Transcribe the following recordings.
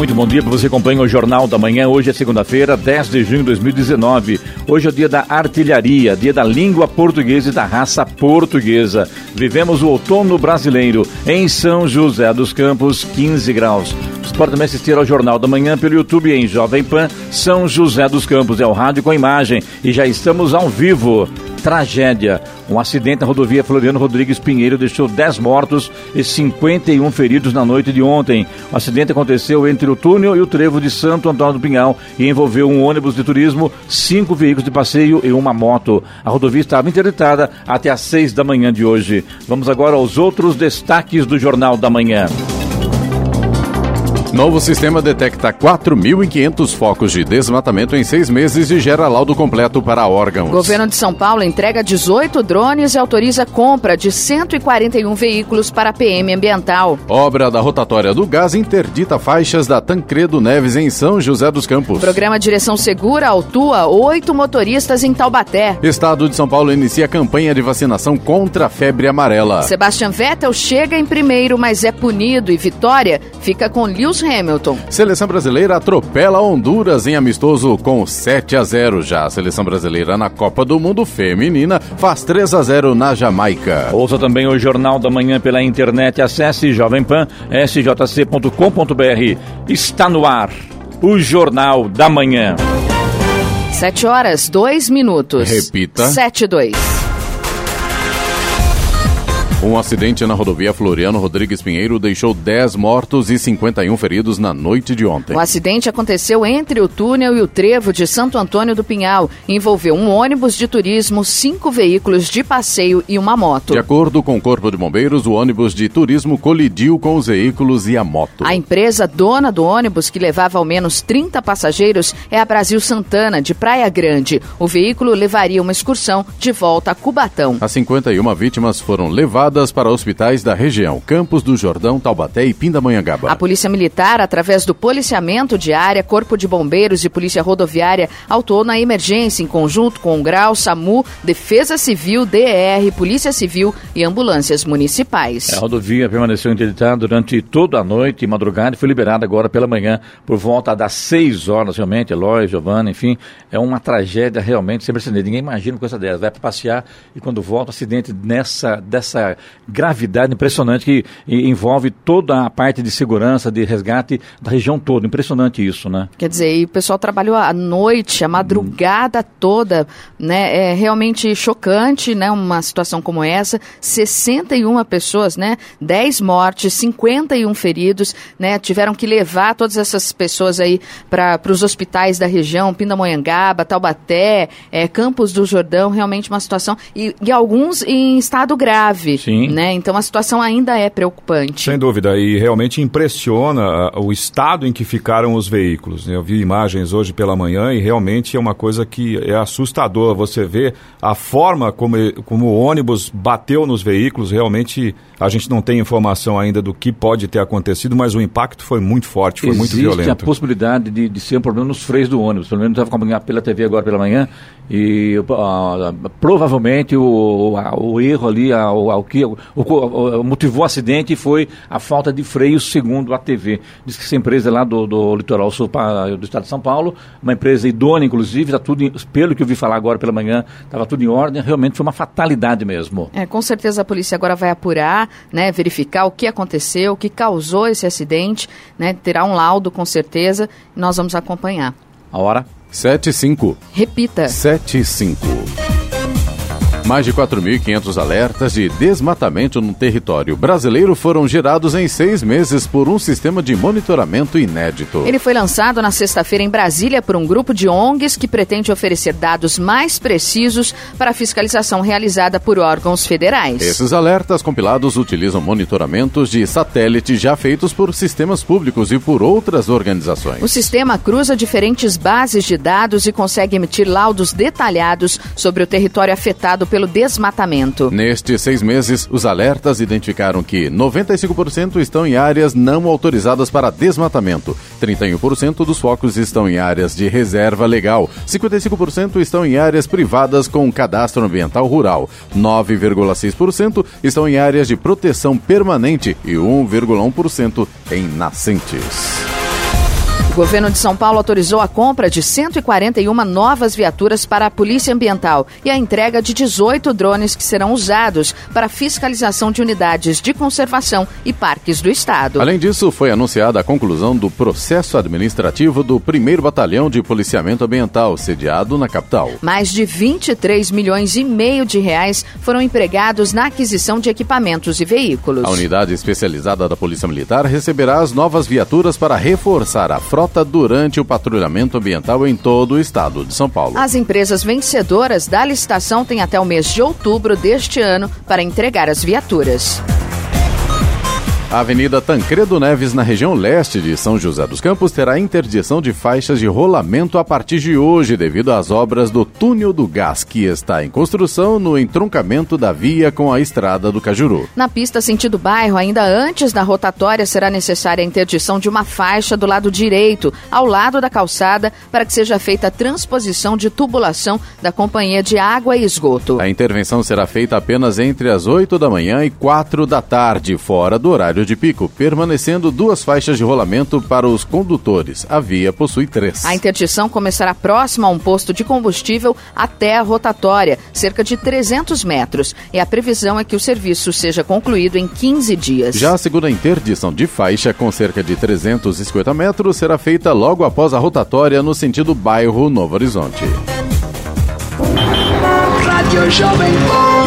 Muito bom dia para você acompanha o Jornal da Manhã. Hoje é segunda-feira, 10 de junho de 2019. Hoje é o dia da artilharia, dia da língua portuguesa e da raça portuguesa. Vivemos o outono brasileiro em São José dos Campos, 15 graus. Você pode também assistir ao Jornal da Manhã pelo YouTube em Jovem Pan São José dos Campos. É o rádio com imagem e já estamos ao vivo tragédia. Um acidente na rodovia Floriano Rodrigues Pinheiro deixou 10 mortos e 51 feridos na noite de ontem. O acidente aconteceu entre o túnel e o trevo de Santo Antônio do Pinhal e envolveu um ônibus de turismo, cinco veículos de passeio e uma moto. A rodovia estava interditada até às 6 da manhã de hoje. Vamos agora aos outros destaques do Jornal da Manhã. Novo sistema detecta 4.500 focos de desmatamento em seis meses e gera laudo completo para órgãos. Governo de São Paulo entrega 18 drones e autoriza compra de 141 veículos para a PM Ambiental. Obra da rotatória do gás interdita faixas da Tancredo Neves em São José dos Campos. Programa Direção Segura autua oito motoristas em Taubaté. Estado de São Paulo inicia campanha de vacinação contra a febre amarela. Sebastian Vettel chega em primeiro, mas é punido e Vitória fica com Lewis Hamilton. Seleção brasileira atropela Honduras em amistoso com 7 a 0 já. A seleção brasileira na Copa do Mundo Feminina faz 3 a 0 na Jamaica. Ouça também o Jornal da Manhã pela internet. Acesse Jovem Pan, sjc.com.br. Está no ar o Jornal da Manhã. 7 horas, 2 minutos. Repita. 7 e 2. Um acidente na rodovia Floriano Rodrigues Pinheiro deixou 10 mortos e 51 feridos na noite de ontem. O acidente aconteceu entre o túnel e o trevo de Santo Antônio do Pinhal. Envolveu um ônibus de turismo, cinco veículos de passeio e uma moto. De acordo com o Corpo de Bombeiros, o ônibus de turismo colidiu com os veículos e a moto. A empresa dona do ônibus, que levava ao menos 30 passageiros, é a Brasil Santana, de Praia Grande. O veículo levaria uma excursão de volta a Cubatão. As 51 vítimas foram levadas para hospitais da região, Campos do Jordão, Taubaté e Pindamonhangaba. A Polícia Militar, através do policiamento de área, Corpo de Bombeiros e Polícia Rodoviária, autuou na emergência em conjunto com o Grau, SAMU, Defesa Civil, DR, Polícia Civil e ambulâncias municipais. A rodovia permaneceu interditada durante toda a noite e madrugada e foi liberada agora pela manhã por volta das 6 horas, realmente. Eloy, Giovana, enfim, é uma tragédia realmente sem precedente. Ninguém imagina uma coisa dessa. Vai para passear e quando volta, um acidente nessa, dessa gravidade impressionante que envolve toda a parte de segurança, de resgate da região toda. Impressionante isso, né? Quer dizer, e o pessoal trabalhou a noite, a madrugada toda, né? É realmente chocante, né? Uma situação como essa. 61 pessoas, né? 10 mortes, 51 feridos, né? Tiveram que levar todas essas pessoas aí para os hospitais da região, Pindamonhangaba, Taubaté, é, Campos do Jordão, realmente uma situação e, e alguns em estado grave, Sim. Né? Então a situação ainda é preocupante. Sem dúvida, e realmente impressiona ah, o estado em que ficaram os veículos. Né? Eu vi imagens hoje pela manhã e realmente é uma coisa que é assustador. Você vê a forma como, como o ônibus bateu nos veículos, realmente a gente não tem informação ainda do que pode ter acontecido, mas o impacto foi muito forte, foi Existe muito violento. Existe a possibilidade de, de, ser um problema nos freios do ônibus. Pelo menos eu estava acompanhando pela TV agora pela manhã e uh, provavelmente o, o, o, erro ali, o, o que motivou o acidente foi a falta de freios, segundo a TV. Diz que essa empresa lá do, do litoral sul do estado de São Paulo, uma empresa idônea, inclusive, está tudo, pelo que eu vi falar agora pela manhã, estava tudo em ordem, realmente foi uma fatalidade mesmo. É, com certeza a polícia agora vai apurar, né, verificar o que aconteceu, o que causou esse acidente, né, terá um laudo com certeza, e nós vamos acompanhar. A hora? 7 e 5. Repita. 7 e 5. Mais de 4.500 alertas de desmatamento no território brasileiro foram gerados em seis meses por um sistema de monitoramento inédito. Ele foi lançado na sexta-feira em Brasília por um grupo de ONGs que pretende oferecer dados mais precisos para a fiscalização realizada por órgãos federais. Esses alertas compilados utilizam monitoramentos de satélite já feitos por sistemas públicos e por outras organizações. O sistema cruza diferentes bases de dados e consegue emitir laudos detalhados sobre o território afetado pelo desmatamento. Nestes seis meses, os alertas identificaram que 95% estão em áreas não autorizadas para desmatamento, 31% dos focos estão em áreas de reserva legal, 55% estão em áreas privadas com cadastro ambiental rural, 9,6% estão em áreas de proteção permanente e 1,1% em nascentes. O governo de São Paulo autorizou a compra de 141 novas viaturas para a Polícia Ambiental e a entrega de 18 drones que serão usados para fiscalização de unidades de conservação e parques do Estado. Além disso, foi anunciada a conclusão do processo administrativo do 1 Batalhão de Policiamento Ambiental, sediado na capital. Mais de 23 milhões e meio de reais foram empregados na aquisição de equipamentos e veículos. A unidade especializada da Polícia Militar receberá as novas viaturas para reforçar a frota frota durante o patrulhamento ambiental em todo o estado de São Paulo. As empresas vencedoras da licitação têm até o mês de outubro deste ano para entregar as viaturas. A Avenida Tancredo Neves, na região leste de São José dos Campos, terá interdição de faixas de rolamento a partir de hoje, devido às obras do túnel do gás, que está em construção no entroncamento da via com a estrada do Cajuru. Na pista sentido bairro, ainda antes da rotatória, será necessária a interdição de uma faixa do lado direito, ao lado da calçada, para que seja feita a transposição de tubulação da Companhia de Água e Esgoto. A intervenção será feita apenas entre as 8 da manhã e 4 da tarde, fora do horário horário de pico, permanecendo duas faixas de rolamento para os condutores. A via possui três. A interdição começará próxima a um posto de combustível até a rotatória, cerca de 300 metros. E a previsão é que o serviço seja concluído em 15 dias. Já a segunda interdição de faixa, com cerca de 350 metros, será feita logo após a rotatória no sentido bairro Novo Horizonte.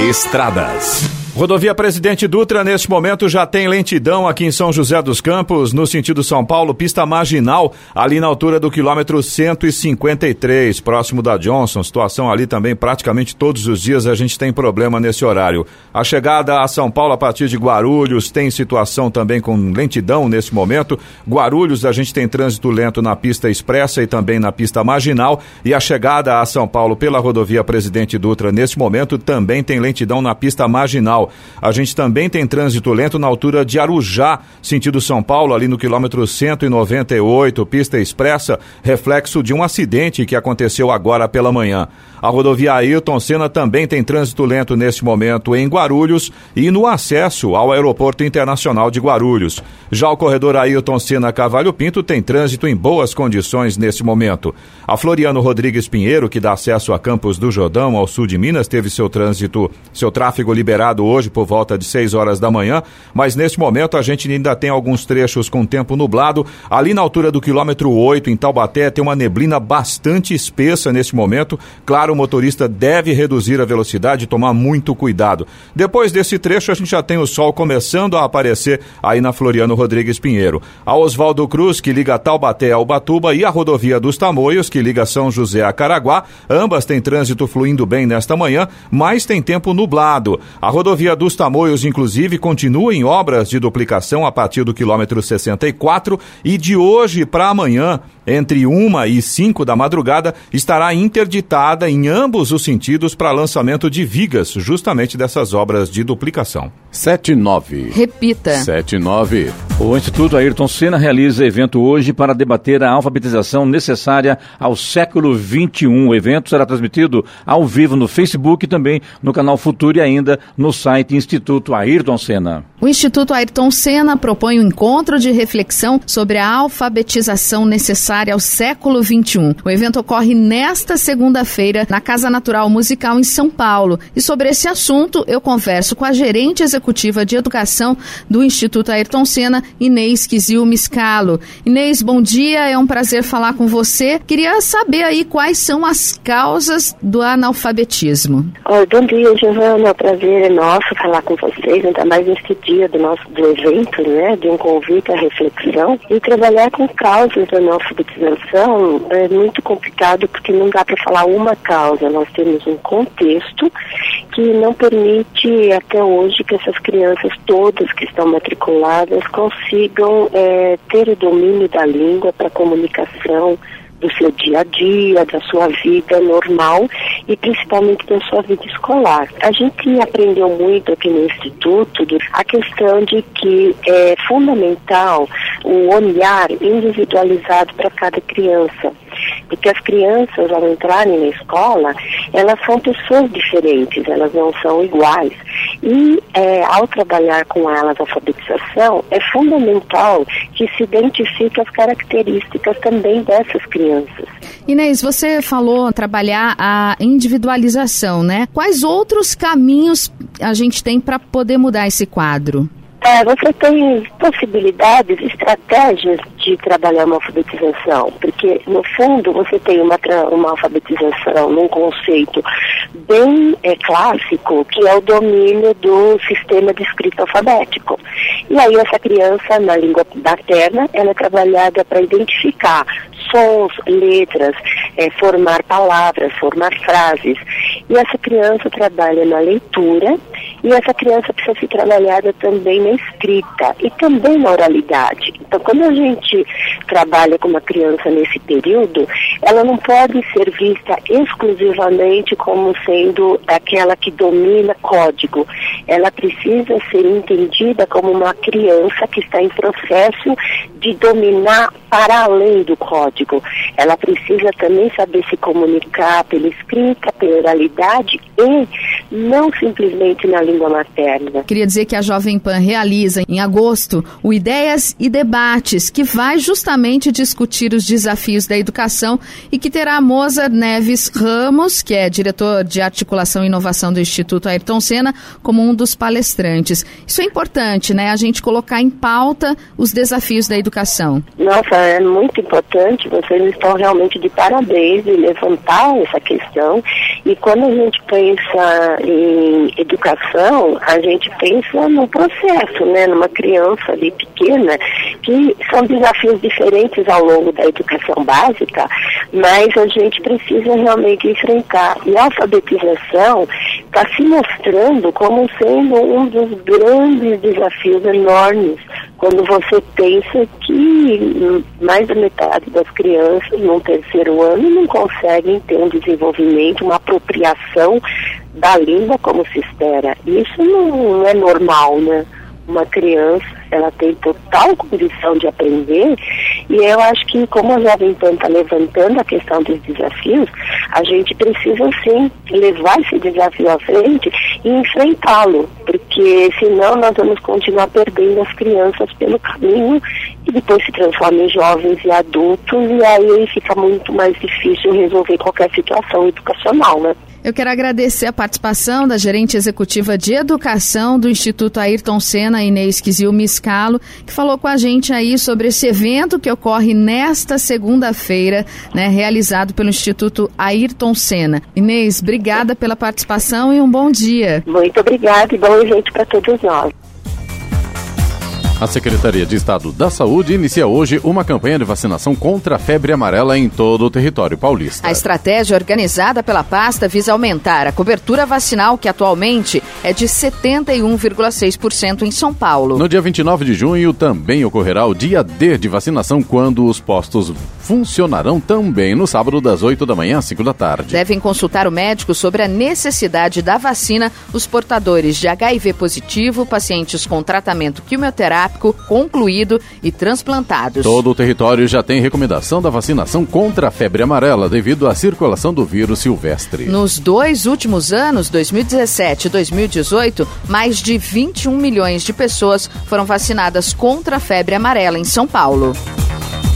Estradas. Rodovia Presidente Dutra, neste momento, já tem lentidão aqui em São José dos Campos, no sentido São Paulo, pista marginal, ali na altura do quilômetro 153, próximo da Johnson. Situação ali também, praticamente todos os dias a gente tem problema nesse horário. A chegada a São Paulo a partir de Guarulhos tem situação também com lentidão nesse momento. Guarulhos a gente tem trânsito lento na pista expressa e também na pista marginal. E a chegada a São Paulo pela rodovia Presidente Dutra, nesse momento, também tem lentidão na pista marginal. A gente também tem trânsito lento na altura de Arujá, sentido São Paulo, ali no quilômetro 198, pista expressa, reflexo de um acidente que aconteceu agora pela manhã. A rodovia Ailton Senna também tem trânsito lento neste momento em Guarulhos e no acesso ao Aeroporto Internacional de Guarulhos. Já o corredor Ailton Senna Cavalho Pinto tem trânsito em boas condições neste momento. A Floriano Rodrigues Pinheiro, que dá acesso a Campos do Jordão, ao sul de Minas, teve seu trânsito, seu tráfego liberado hoje por volta de 6 horas da manhã, mas neste momento a gente ainda tem alguns trechos com tempo nublado. Ali na altura do quilômetro 8, em Taubaté, tem uma neblina bastante espessa neste momento. Claro, o motorista deve reduzir a velocidade e tomar muito cuidado. Depois desse trecho, a gente já tem o sol começando a aparecer aí na Floriano Rodrigues Pinheiro. A Oswaldo Cruz, que liga Taubaté ao Batuba, e a rodovia dos Tamoios, que liga São José a Caraguá. Ambas têm trânsito fluindo bem nesta manhã, mas tem tempo nublado. A rodovia rodovia dos Tamoios, inclusive, continua em obras de duplicação a partir do quilômetro 64 e de hoje para amanhã, entre uma e cinco da madrugada, estará interditada em ambos os sentidos para lançamento de vigas, justamente dessas obras de duplicação. 79. Repita. 79. O Instituto Ayrton Senna realiza evento hoje para debater a alfabetização necessária ao século XXI. O evento será transmitido ao vivo no Facebook e também no canal Futuro e ainda no site Instituto Ayrton Senna. O Instituto Ayrton Senna propõe um encontro de reflexão sobre a alfabetização necessária ao século XXI. O evento ocorre nesta segunda-feira na Casa Natural Musical em São Paulo. E sobre esse assunto, eu converso com a gerente executiva de educação do Instituto Ayrton Senna, Inês Kizil Miscalo. Inês, bom dia, é um prazer falar com você. Queria saber aí quais são as causas do analfabetismo. Oi, bom dia, Giovana. Prazer é nosso falar com vocês, ainda mais neste dia do nosso do evento, né, de um convite à reflexão. E trabalhar com causas da analfabetização é muito complicado porque não dá para falar uma causa. Nós temos um contexto que não permite até hoje que essas crianças todas que estão matriculadas consigam é, ter o domínio da língua para comunicação do seu dia a dia, da sua vida normal e principalmente da sua vida escolar. A gente aprendeu muito aqui no Instituto a questão de que é fundamental o olhar individualizado para cada criança. Porque as crianças, ao entrarem na escola, elas são pessoas diferentes, elas não são iguais. E é, ao trabalhar com elas a alfabetização, é fundamental que se identifique as características também dessas crianças. Inês, você falou trabalhar a individualização, né? Quais outros caminhos a gente tem para poder mudar esse quadro? É, você tem possibilidades, estratégias de trabalhar uma alfabetização, porque no fundo você tem uma, uma alfabetização num conceito bem é, clássico, que é o domínio do sistema de escrita alfabético. E aí essa criança, na língua materna, ela é trabalhada para identificar sons, letras, é, formar palavras, formar frases. E essa criança trabalha na leitura e essa criança precisa ser trabalhada também na escrita e também na oralidade. Então, quando a gente trabalha com uma criança nesse período, ela não pode ser vista exclusivamente como sendo aquela que domina código. Ela precisa ser entendida como uma criança que está em processo de dominar para além do código. Ela precisa também saber se comunicar pela escrita, pela oralidade e não simplesmente na língua materna. Queria dizer que a Jovem Pan realiza em agosto o Ideias e Debates, que vai justamente discutir os desafios da educação e que terá a Moza Neves Ramos, que é diretor de articulação e inovação do Instituto Ayrton Senna, como um dos palestrantes. Isso é importante, né? A gente colocar em pauta os desafios da educação. Nossa, é muito importante. Vocês estão realmente de parabéns de levantar essa questão. E quando a gente pensa em educação, a gente pensa no processo, né? Numa criança ali pequena, que são desafios diferentes ao longo da educação básica, mas a gente precisa realmente enfrentar. E a alfabetização está se mostrando como sendo um dos grandes desafios enormes quando você pensa que mais da metade das crianças no terceiro ano não conseguem ter um desenvolvimento, uma apropriação da língua como se espera. Isso não é normal, né? Uma criança, ela tem total condição de aprender e eu acho que como a Jovem Pan está levantando a questão dos desafios, a gente precisa sim levar esse desafio à frente e enfrentá-lo, porque senão nós vamos continuar perdendo as crianças pelo caminho e depois se transforma em jovens e adultos e aí fica muito mais difícil resolver qualquer situação educacional, né? Eu quero agradecer a participação da gerente executiva de educação do Instituto Ayrton Senna, Inês Kizil Miscalo, que falou com a gente aí sobre esse evento que ocorre nesta segunda-feira, né, realizado pelo Instituto Ayrton Senna. Inês, obrigada pela participação e um bom dia. Muito obrigada e bom evento para todos nós. A Secretaria de Estado da Saúde inicia hoje uma campanha de vacinação contra a febre amarela em todo o território paulista. A estratégia organizada pela pasta visa aumentar a cobertura vacinal, que atualmente é de 71,6% em São Paulo. No dia 29 de junho também ocorrerá o dia D de vacinação, quando os postos funcionarão também no sábado, das 8 da manhã às 5 da tarde. Devem consultar o médico sobre a necessidade da vacina os portadores de HIV positivo, pacientes com tratamento quimioterápico concluído e transplantados. Todo o território já tem recomendação da vacinação contra a febre amarela devido à circulação do vírus silvestre. Nos dois últimos anos, 2017 e 2018, mais de 21 milhões de pessoas foram vacinadas contra a febre amarela em São Paulo.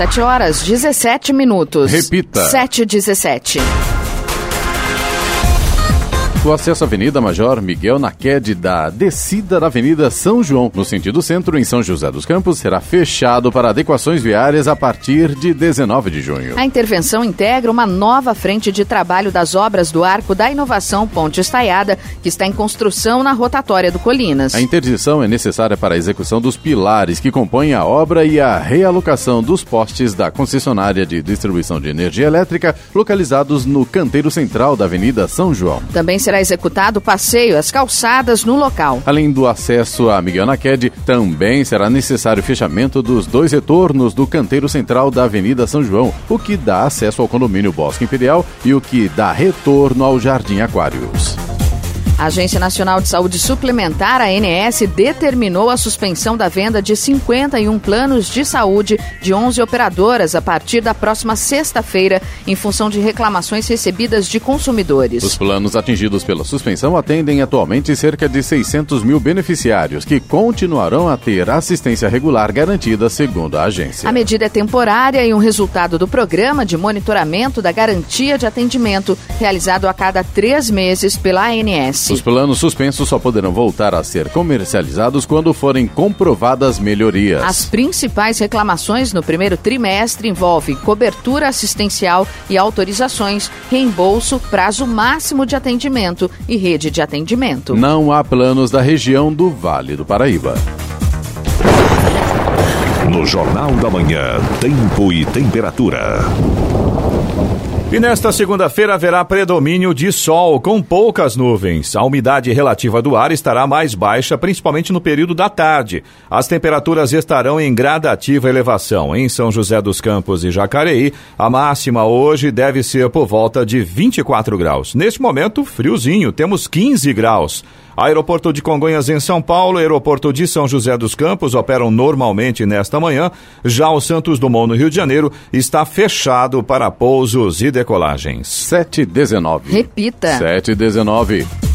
7 horas 17 minutos. Repita. 7 17. O acesso à Avenida Major Miguel Naquede da descida da Avenida São João, no sentido centro, em São José dos Campos, será fechado para adequações viárias a partir de 19 de junho. A intervenção integra uma nova frente de trabalho das obras do Arco da Inovação Ponte Estaiada, que está em construção na rotatória do Colinas. A interdição é necessária para a execução dos pilares que compõem a obra e a realocação dos postes da concessionária de distribuição de energia elétrica localizados no canteiro central da Avenida São João. Também será executado passeio às calçadas no local. Além do acesso a Miguel Naquede, também será necessário o fechamento dos dois retornos do canteiro central da Avenida São João, o que dá acesso ao condomínio Bosque Imperial e o que dá retorno ao Jardim Aquários. A Agência Nacional de Saúde Suplementar, a ANS, determinou a suspensão da venda de 51 planos de saúde de 11 operadoras a partir da próxima sexta-feira, em função de reclamações recebidas de consumidores. Os planos atingidos pela suspensão atendem atualmente cerca de 600 mil beneficiários, que continuarão a ter assistência regular garantida, segundo a agência. A medida é temporária e um resultado do programa de monitoramento da garantia de atendimento, realizado a cada três meses pela ANS. Os planos suspensos só poderão voltar a ser comercializados quando forem comprovadas melhorias. As principais reclamações no primeiro trimestre envolvem cobertura assistencial e autorizações, reembolso, prazo máximo de atendimento e rede de atendimento. Não há planos da região do Vale do Paraíba. No Jornal da Manhã, tempo e temperatura. E nesta segunda-feira haverá predomínio de sol, com poucas nuvens. A umidade relativa do ar estará mais baixa, principalmente no período da tarde. As temperaturas estarão em gradativa elevação. Em São José dos Campos e Jacareí, a máxima hoje deve ser por volta de 24 graus. Neste momento, friozinho, temos 15 graus. Aeroporto de Congonhas em São Paulo e Aeroporto de São José dos Campos operam normalmente nesta manhã. Já o Santos Dumont no Rio de Janeiro está fechado para pousos e decolagens. 719. Repita. 719.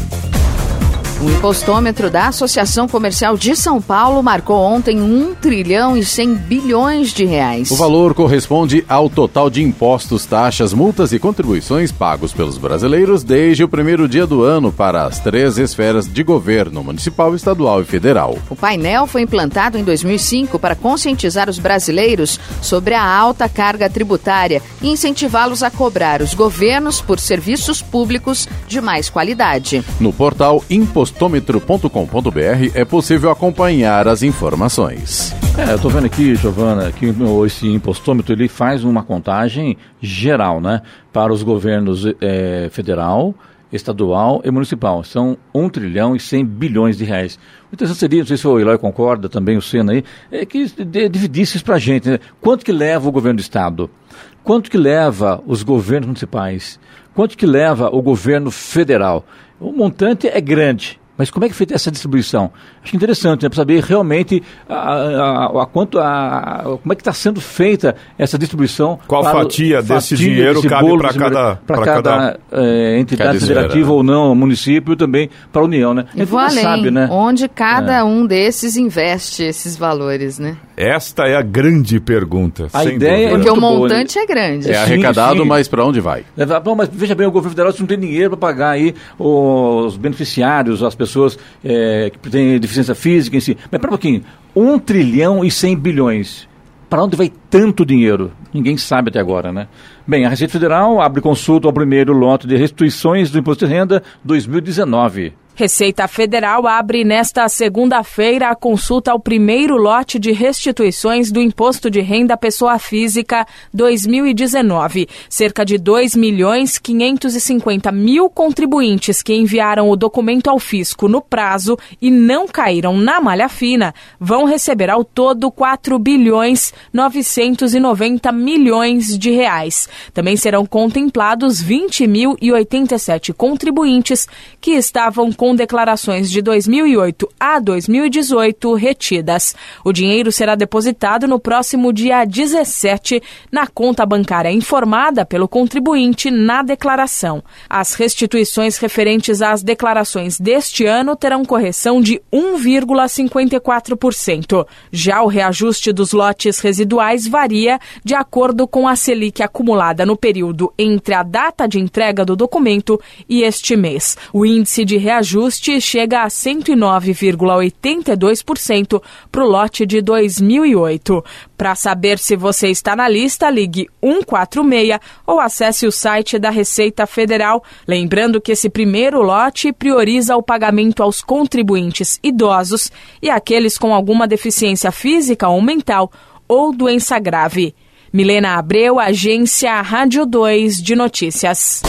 O impostômetro da Associação Comercial de São Paulo marcou ontem 1 trilhão e 100 bilhões de reais. O valor corresponde ao total de impostos, taxas, multas e contribuições pagos pelos brasileiros desde o primeiro dia do ano para as três esferas de governo, municipal, estadual e federal. O painel foi implantado em 2005 para conscientizar os brasileiros sobre a alta carga tributária e incentivá-los a cobrar os governos por serviços públicos de mais qualidade. No portal impostômetro.com.br é possível acompanhar as informações. É, eu tô vendo aqui, Giovana, que esse impostômetro ele faz uma contagem geral, né? Para os governos eh, federal, estadual e municipal. São 1 trilhão e 100 bilhões de reais. O interessante seria, não sei se o Eloy concorda, também o Senna aí, é que dividisse isso pra gente, né? Quanto que leva o governo do estado? Quanto que leva os governos municipais? Quanto que leva o governo federal? O montante é grande, mas como é que é feita essa distribuição? Acho interessante, né, para saber realmente a, a- a quanto a, como é que está sendo feita essa distribuição. Qual o- fatia desse dinheiro cabe bolo para desse cada- dinheiro, para para cada, cada- eh, entidade cada esfera. federativa ou não, município e também para a União, né? E vou além, sabe, né? onde cada um desses investe esses valores, né? Esta é a grande pergunta. A sem ideia é dúvida. Porque o muito boa, montante é grande. É Sim, arrecadado, sim. mas para onde vai? Bom, mas veja bem, o governo federal não tem dinheiro para pagar aí os beneficiários, as pessoas eh, que têm deficiência física em si. Mas para um pouquinho, 1 trilhão e 100 bilhões. Para onde vai tanto dinheiro? Ninguém sabe até agora, né? Bem, a Receita Federal abre consulta ao primeiro lote de restituições do Imposto de Renda 2019. Receita Federal abre nesta segunda-feira a consulta ao primeiro lote de restituições do Imposto de Renda Pessoa Física 2019. Cerca de 2 milhões 550 mil contribuintes que enviaram o documento ao fisco no prazo e não caíram na malha fina vão receber ao todo 4 bilhões 990 milhões de reais. Também serão contemplados 20.087 contribuintes que estavam com com declarações de 2008 a 2018 retidas. O dinheiro será depositado no próximo dia 17 na conta bancária informada pelo contribuinte na declaração. As restituições referentes às declarações deste ano terão correção de 1,54%. Já o reajuste dos lotes residuais varia de acordo com a Selic acumulada no período entre a data de entrega do documento e este mês. O índice de reajuste reajuste chega a 109,82% para o lote de 2008. Para saber se você está na lista, ligue 146 ou acesse o site da Receita Federal. Lembrando que esse primeiro lote prioriza o pagamento aos contribuintes idosos e aqueles com alguma deficiência física ou mental ou doença grave. Milena Abreu, Agência Rádio 2 de Notícias.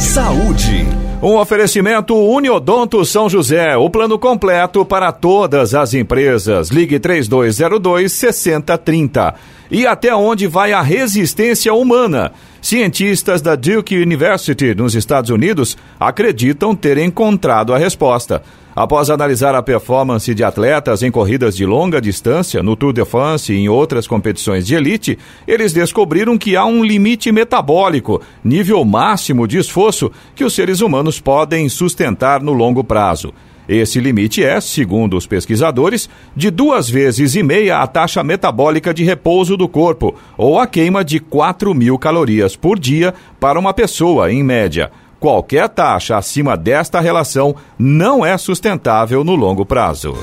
Saúde. Um oferecimento Uniodonto São José, o plano completo para todas as empresas. Ligue 3202 6030. E até onde vai a resistência humana? Cientistas da Duke University, nos Estados Unidos, acreditam ter encontrado a resposta. Após analisar a performance de atletas em corridas de longa distância, no Tour de France e em outras competições de elite, eles descobriram que há um limite metabólico, nível máximo de esforço, que os seres humanos podem sustentar no longo prazo. Esse limite é, segundo os pesquisadores, de duas vezes e meia a taxa metabólica de repouso do corpo, ou a queima de 4 mil calorias por dia para uma pessoa, em média. Qualquer taxa acima desta relação não é sustentável no longo prazo.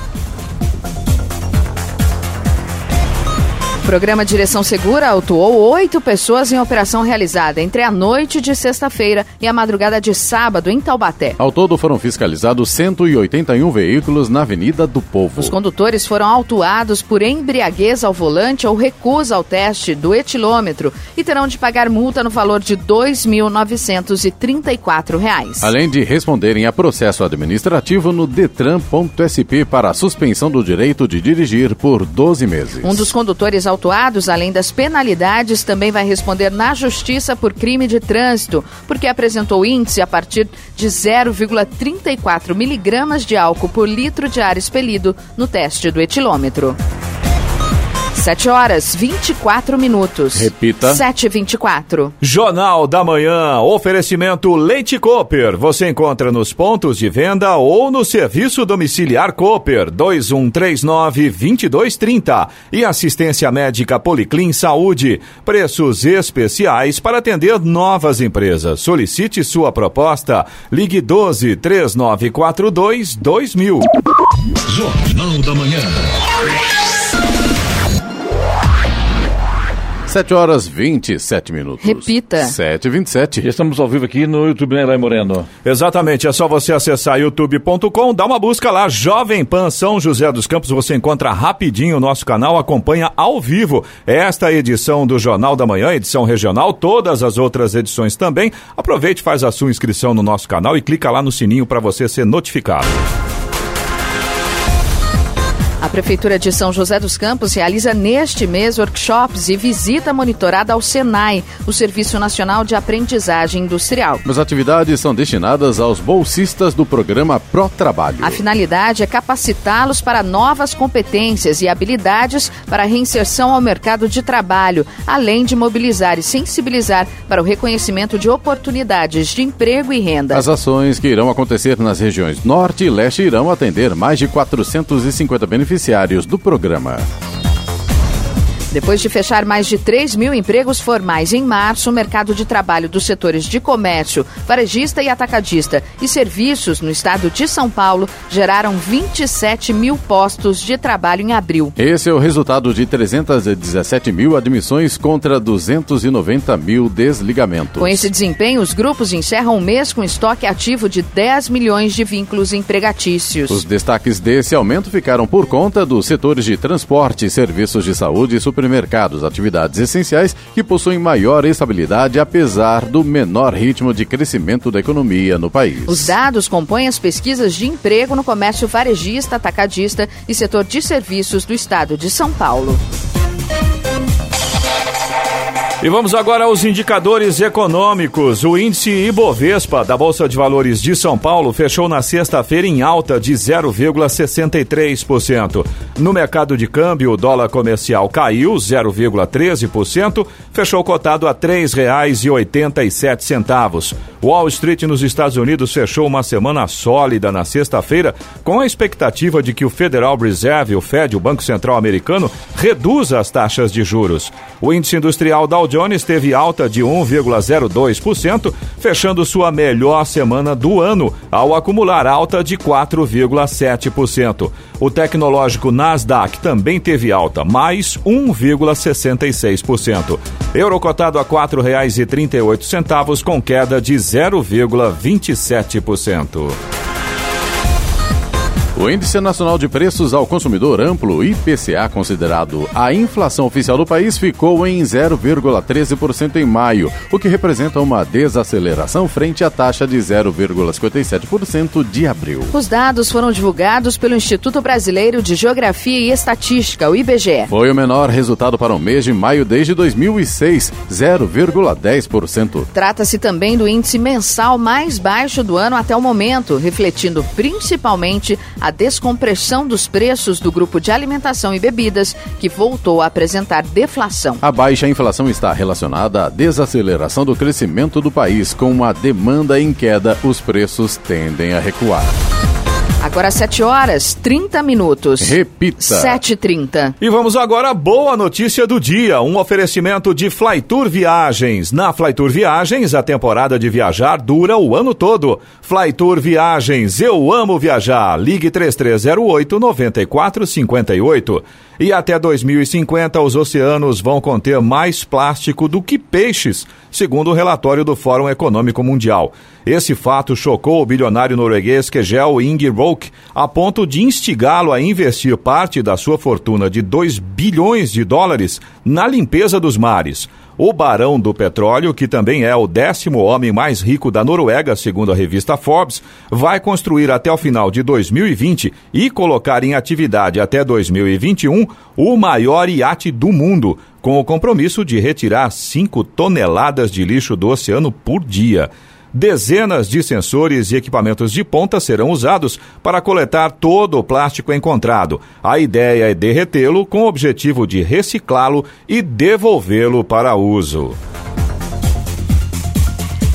O programa Direção Segura autuou oito pessoas em operação realizada entre a noite de sexta-feira e a madrugada de sábado em Taubaté. Ao todo foram fiscalizados 181 veículos na Avenida do Povo. Os condutores foram autuados por embriaguez ao volante ou recusa ao teste do etilômetro e terão de pagar multa no valor de R$ 2.934. Além de responderem a processo administrativo no Detran.sp para a suspensão do direito de dirigir por 12 meses. Um dos condutores autuados, além das penalidades, também vai responder na justiça por crime de trânsito, porque apresentou índice a partir de 0,34 miligramas de álcool por litro de ar expelido no teste do etilômetro. 7 horas 24 minutos. Repita. 7 e 24 Jornal da Manhã. Oferecimento Leite Cooper. Você encontra nos pontos de venda ou no serviço domiciliar Cooper 2139 2230. E assistência médica Policlin Saúde. Preços especiais para atender novas empresas. Solicite sua proposta. Ligue 12 3942 2000. Jornal da Manhã. 7 horas 27 minutos. Repita. 7 e 27 Estamos ao vivo aqui no YouTube, né, Lai Moreno? Exatamente, é só você acessar youtube.com, dá uma busca lá, Jovem Pan São José dos Campos, você encontra rapidinho o nosso canal, acompanha ao vivo esta edição do Jornal da Manhã, edição regional, todas as outras edições também. Aproveite, faz a sua inscrição no nosso canal e clica lá no sininho para você ser notificado. A Prefeitura de São José dos Campos realiza neste mês workshops e visita monitorada ao SENAI, o Serviço Nacional de Aprendizagem Industrial. As atividades são destinadas aos bolsistas do programa Pro Trabalho. A finalidade é capacitá-los para novas competências e habilidades para a reinserção ao mercado de trabalho, além de mobilizar e sensibilizar para o reconhecimento de oportunidades de emprego e renda. As ações que irão acontecer nas regiões Norte e Leste irão atender mais de 450 beneficiários do programa. Depois de fechar mais de 3 mil empregos formais em março, o mercado de trabalho dos setores de comércio, varejista e atacadista e serviços no estado de São Paulo geraram 27 mil postos de trabalho em abril. Esse é o resultado de 317 mil admissões contra 290 mil desligamentos. Com esse desempenho, os grupos encerram o mês com estoque ativo de 10 milhões de vínculos empregatícios. Os destaques desse aumento ficaram por conta dos setores de transporte, serviços de saúde e supermercados, atividades essenciais que possuem maior estabilidade apesar do menor ritmo de crescimento da economia no país. Os dados compõem as pesquisas de emprego no comércio varejista, atacadista e setor de serviços do estado de São Paulo. E vamos agora aos indicadores econômicos. O índice Ibovespa da Bolsa de Valores de São Paulo fechou na sexta-feira em alta de 0,63%. No mercado de câmbio, o dólar comercial caiu 0,13%, fechou cotado a R$ 3,87. Wall Street nos Estados Unidos fechou uma semana sólida na sexta-feira, com a expectativa de que o Federal Reserve, o Fed, o Banco Central Americano, reduza as taxas de juros. O índice industrial Dow Jones teve alta de 1,02%, fechando sua melhor semana do ano, ao acumular alta de 4,7%. O tecnológico Nasdaq também teve alta, mais 1,66%. Euro cotado a R$ 4,38, com queda de 0,27%. O Índice Nacional de Preços ao Consumidor Amplo, IPCA, considerado a inflação oficial do país, ficou em 0,13% em maio, o que representa uma desaceleração frente à taxa de 0,57% de abril. Os dados foram divulgados pelo Instituto Brasileiro de Geografia e Estatística, o IBGE. Foi o menor resultado para o mês de maio desde 2006, 0,10%. Trata-se também do índice mensal mais baixo do ano até o momento, refletindo principalmente a descompressão dos preços do grupo de alimentação e bebidas, que voltou a apresentar deflação. A baixa inflação está relacionada à desaceleração do crescimento do país. Com a demanda em queda, os preços tendem a recuar. Agora 7 horas 30 minutos. Repita. 7h30. E vamos agora à boa notícia do dia. Um oferecimento de Flytour Viagens. Na Flytour Viagens, a temporada de viajar dura o ano todo. Flytour Viagens, eu amo viajar. Ligue 3308 9458. E até 2050, os oceanos vão conter mais plástico do que peixes, segundo o relatório do Fórum Econômico Mundial. Esse fato chocou o bilionário norueguês Kjell Inge Roque, a ponto de instigá-lo a investir parte da sua fortuna de 2 bilhões de dólares na limpeza dos mares. O barão do petróleo, que também é o décimo homem mais rico da Noruega, segundo a revista Forbes, vai construir até o final de 2020 e colocar em atividade até 2021 o maior iate do mundo, com o compromisso de retirar 5 toneladas de lixo do oceano por dia. Dezenas de sensores e equipamentos de ponta serão usados para coletar todo o plástico encontrado. A ideia é derretê-lo com o objetivo de reciclá-lo e devolvê-lo para uso.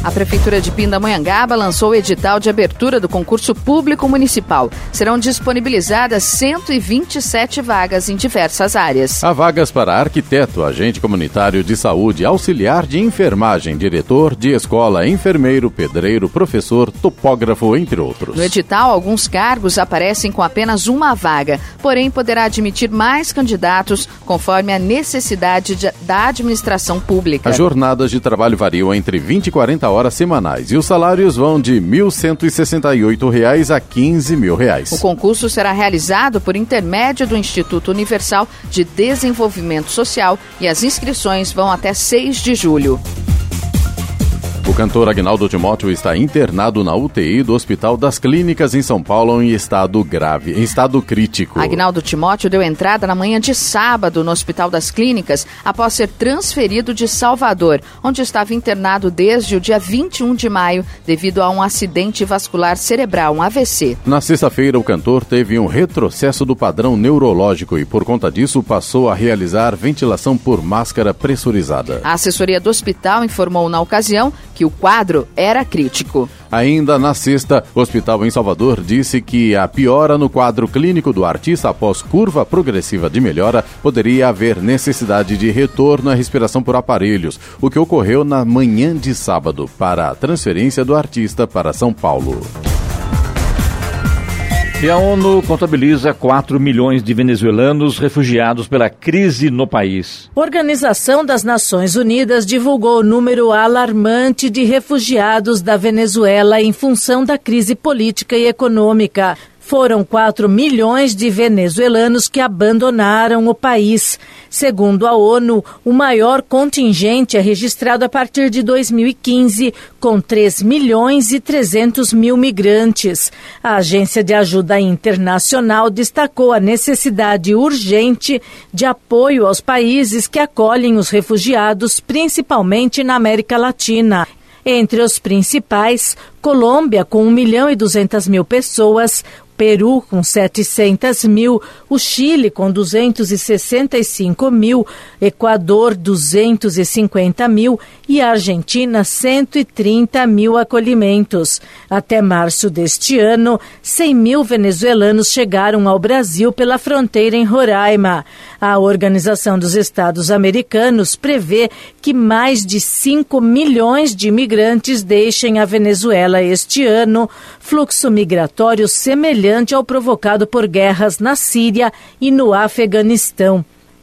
A Prefeitura de Pindamonhangaba lançou o edital de abertura do concurso público municipal. Serão disponibilizadas 127 vagas em diversas áreas. Há vagas para arquiteto, agente comunitário de saúde, auxiliar de enfermagem, diretor de escola, enfermeiro, pedreiro, professor, topógrafo, entre outros. No edital, alguns cargos aparecem com apenas uma vaga, porém poderá admitir mais candidatos conforme a necessidade de, da administração pública. As jornadas de trabalho variam entre 20 e 40 horas semanais e os salários vão de 1.168 reais a 15 mil reais. O concurso será realizado por intermédio do Instituto Universal de Desenvolvimento Social e as inscrições vão até 6 de julho. O cantor Agnaldo Timóteo está internado na UTI do Hospital das Clínicas em São Paulo em estado grave, em estado crítico. Agnaldo Timóteo deu entrada na manhã de sábado no Hospital das Clínicas após ser transferido de Salvador, onde estava internado desde o dia 21 de maio devido a um acidente vascular cerebral, um AVC. Na sexta-feira, o cantor teve um retrocesso do padrão neurológico e, por conta disso, passou a realizar ventilação por máscara pressurizada. A assessoria do hospital informou na ocasião que o quadro era crítico. Ainda na sexta, o hospital em Salvador disse que a piora no quadro clínico do artista após curva progressiva de melhora poderia haver necessidade de retorno à respiração por aparelhos, o que ocorreu na manhã de sábado para a transferência do artista para São Paulo. E a ONU contabiliza 4 milhões de venezuelanos refugiados pela crise no país. Organização das Nações Unidas divulgou o número alarmante de refugiados da Venezuela em função da crise política e econômica. Foram 4 milhões de venezuelanos que abandonaram o país. Segundo a ONU, o maior contingente é registrado a partir de 2015, com 3 milhões e 300 mil migrantes. A Agência de Ajuda Internacional destacou a necessidade urgente de apoio aos países que acolhem os refugiados, principalmente na América Latina. Entre os principais, Colômbia, com 1 milhão e 200 mil pessoas, Peru com 700 mil, o Chile com 265 mil, Equador 250 mil e a Argentina 130 mil acolhimentos. Até março deste ano, 100 mil venezuelanos chegaram ao Brasil pela fronteira em Roraima. A Organização dos Estados Americanos prevê que mais de 5 milhões de imigrantes deixem a Venezuela este ano, fluxo migratório semelhante ao provocado por guerras na Síria e no Afeganistão.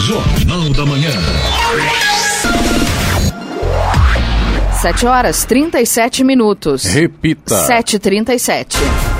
Jornal da Manhã. 7 horas 37 minutos. Repita. 7h37.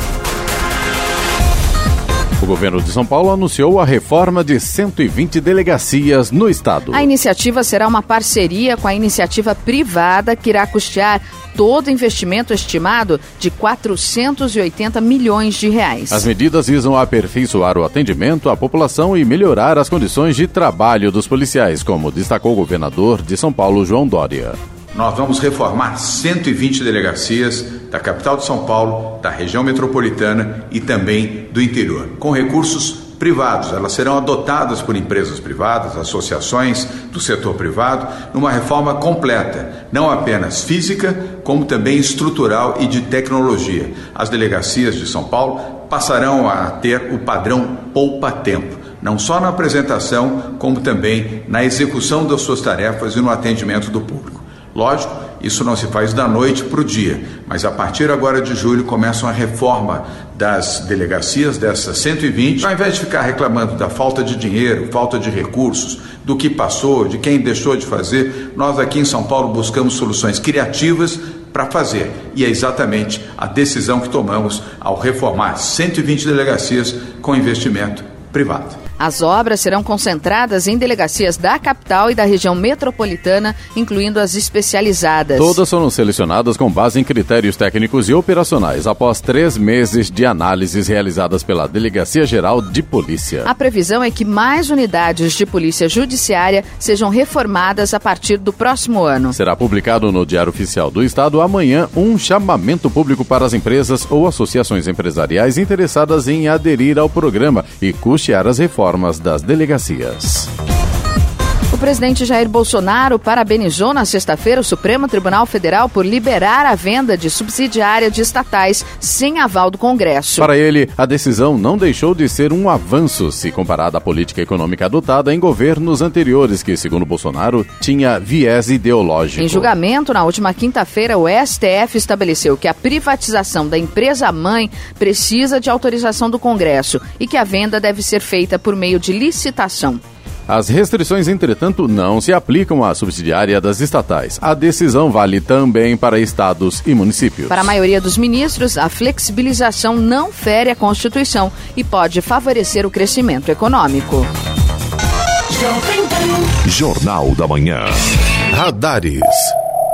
O governo de São Paulo anunciou a reforma de 120 delegacias no estado. A iniciativa será uma parceria com a iniciativa privada que irá custear todo o investimento estimado de 480 milhões de reais. As medidas visam aperfeiçoar o atendimento à população e melhorar as condições de trabalho dos policiais, como destacou o governador de São Paulo, João Dória. Nós vamos reformar 120 delegacias da capital de São Paulo, da região metropolitana e também do interior, com recursos privados. Elas serão adotadas por empresas privadas, associações do setor privado, numa reforma completa, não apenas física, como também estrutural e de tecnologia. As delegacias de São Paulo passarão a ter o padrão poupa-tempo não só na apresentação, como também na execução das suas tarefas e no atendimento do público. Lógico, isso não se faz da noite para o dia, mas a partir agora de julho começa uma reforma das delegacias, dessas 120, ao invés de ficar reclamando da falta de dinheiro, falta de recursos, do que passou, de quem deixou de fazer, nós aqui em São Paulo buscamos soluções criativas para fazer. E é exatamente a decisão que tomamos ao reformar 120 delegacias com investimento privado. As obras serão concentradas em delegacias da capital e da região metropolitana, incluindo as especializadas. Todas foram selecionadas com base em critérios técnicos e operacionais, após três meses de análises realizadas pela Delegacia Geral de Polícia. A previsão é que mais unidades de polícia judiciária sejam reformadas a partir do próximo ano. Será publicado no Diário Oficial do Estado amanhã um chamamento público para as empresas ou associações empresariais interessadas em aderir ao programa e custear as reformas das delegacias. O presidente Jair Bolsonaro parabenizou na sexta-feira o Supremo Tribunal Federal por liberar a venda de subsidiária de estatais sem aval do Congresso. Para ele, a decisão não deixou de ser um avanço se comparada à política econômica adotada em governos anteriores, que, segundo Bolsonaro, tinha viés ideológico. Em julgamento, na última quinta-feira, o STF estabeleceu que a privatização da empresa-mãe precisa de autorização do Congresso e que a venda deve ser feita por meio de licitação. As restrições, entretanto, não se aplicam à subsidiária das estatais. A decisão vale também para estados e municípios. Para a maioria dos ministros, a flexibilização não fere a Constituição e pode favorecer o crescimento econômico. Jornal da Manhã. Radares.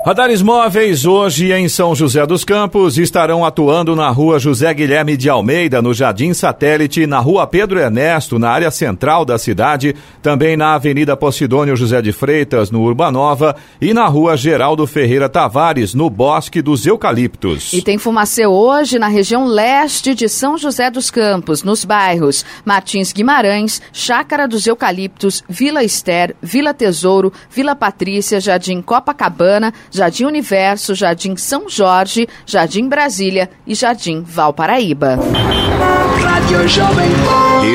Radares móveis hoje em São José dos Campos estarão atuando na rua José Guilherme de Almeida, no Jardim Satélite, na rua Pedro Ernesto, na área central da cidade, também na Avenida Posidônio José de Freitas, no Urbanova, e na rua Geraldo Ferreira Tavares, no Bosque dos Eucaliptos. E tem fumacê hoje na região leste de São José dos Campos, nos bairros Martins Guimarães, Chácara dos Eucaliptos, Vila Ester, Vila Tesouro, Vila Patrícia, Jardim Copacabana, Jardim Universo, Jardim São Jorge, Jardim Brasília e Jardim Valparaíba.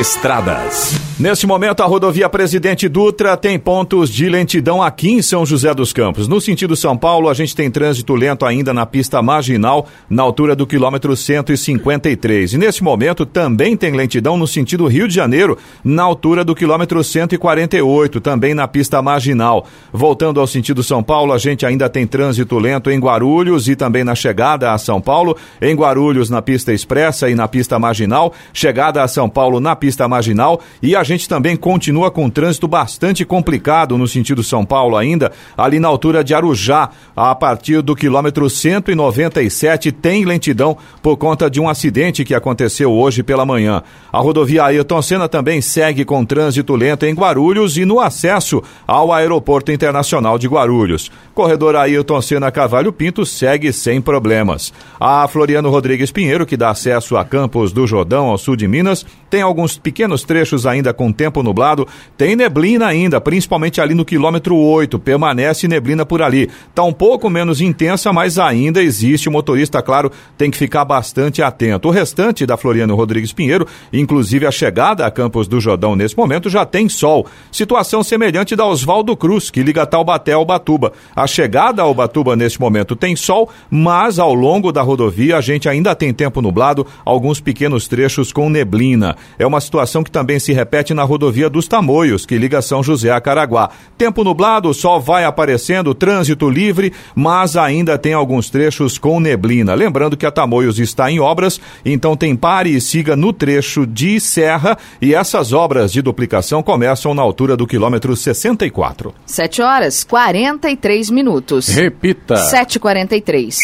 Estradas. Neste momento, a rodovia Presidente Dutra tem pontos de lentidão aqui em São José dos Campos. No sentido São Paulo, a gente tem trânsito lento ainda na pista marginal, na altura do quilômetro 153. E neste momento também tem lentidão no sentido Rio de Janeiro, na altura do quilômetro 148, também na pista marginal. Voltando ao sentido São Paulo, a gente ainda tem trânsito lento em Guarulhos e também na chegada a São Paulo. Em Guarulhos, na pista expressa e na pista marginal. Chegada a São Paulo na pista marginal. E a gente também continua com trânsito bastante complicado no sentido São Paulo ainda, ali na altura de Arujá, a partir do quilômetro 197, tem lentidão por conta de um acidente que aconteceu hoje pela manhã. A rodovia Ayrton Senna também segue com trânsito lento em Guarulhos e no acesso ao Aeroporto Internacional de Guarulhos. Corredor Ayrton Senna Cavalho Pinto segue sem problemas. A Floriano Rodrigues Pinheiro, que dá acesso a Campos do Jordão, ao sul de Minas, tem alguns pequenos trechos ainda com tempo nublado. Tem neblina ainda, principalmente ali no quilômetro 8. Permanece neblina por ali. Está um pouco menos intensa, mas ainda existe. O motorista, claro, tem que ficar bastante atento. O restante da Floriano Rodrigues Pinheiro, inclusive a chegada a Campos do Jordão nesse momento, já tem sol. Situação semelhante da Oswaldo Cruz, que liga Taubaté ao Batuba. A chegada ao Batuba nesse momento tem sol, mas ao longo da rodovia a gente ainda tem tempo nublado, alguns pequenos trechos com neblina. É uma situação que também se repete na rodovia dos Tamoios, que liga São José a Caraguá. Tempo nublado, o sol vai aparecendo, trânsito livre, mas ainda tem alguns trechos com neblina. Lembrando que a Tamoios está em obras, então tem pare e siga no trecho de serra e essas obras de duplicação começam na altura do quilômetro 64. 7 horas 43 minutos. Repita. 7h43.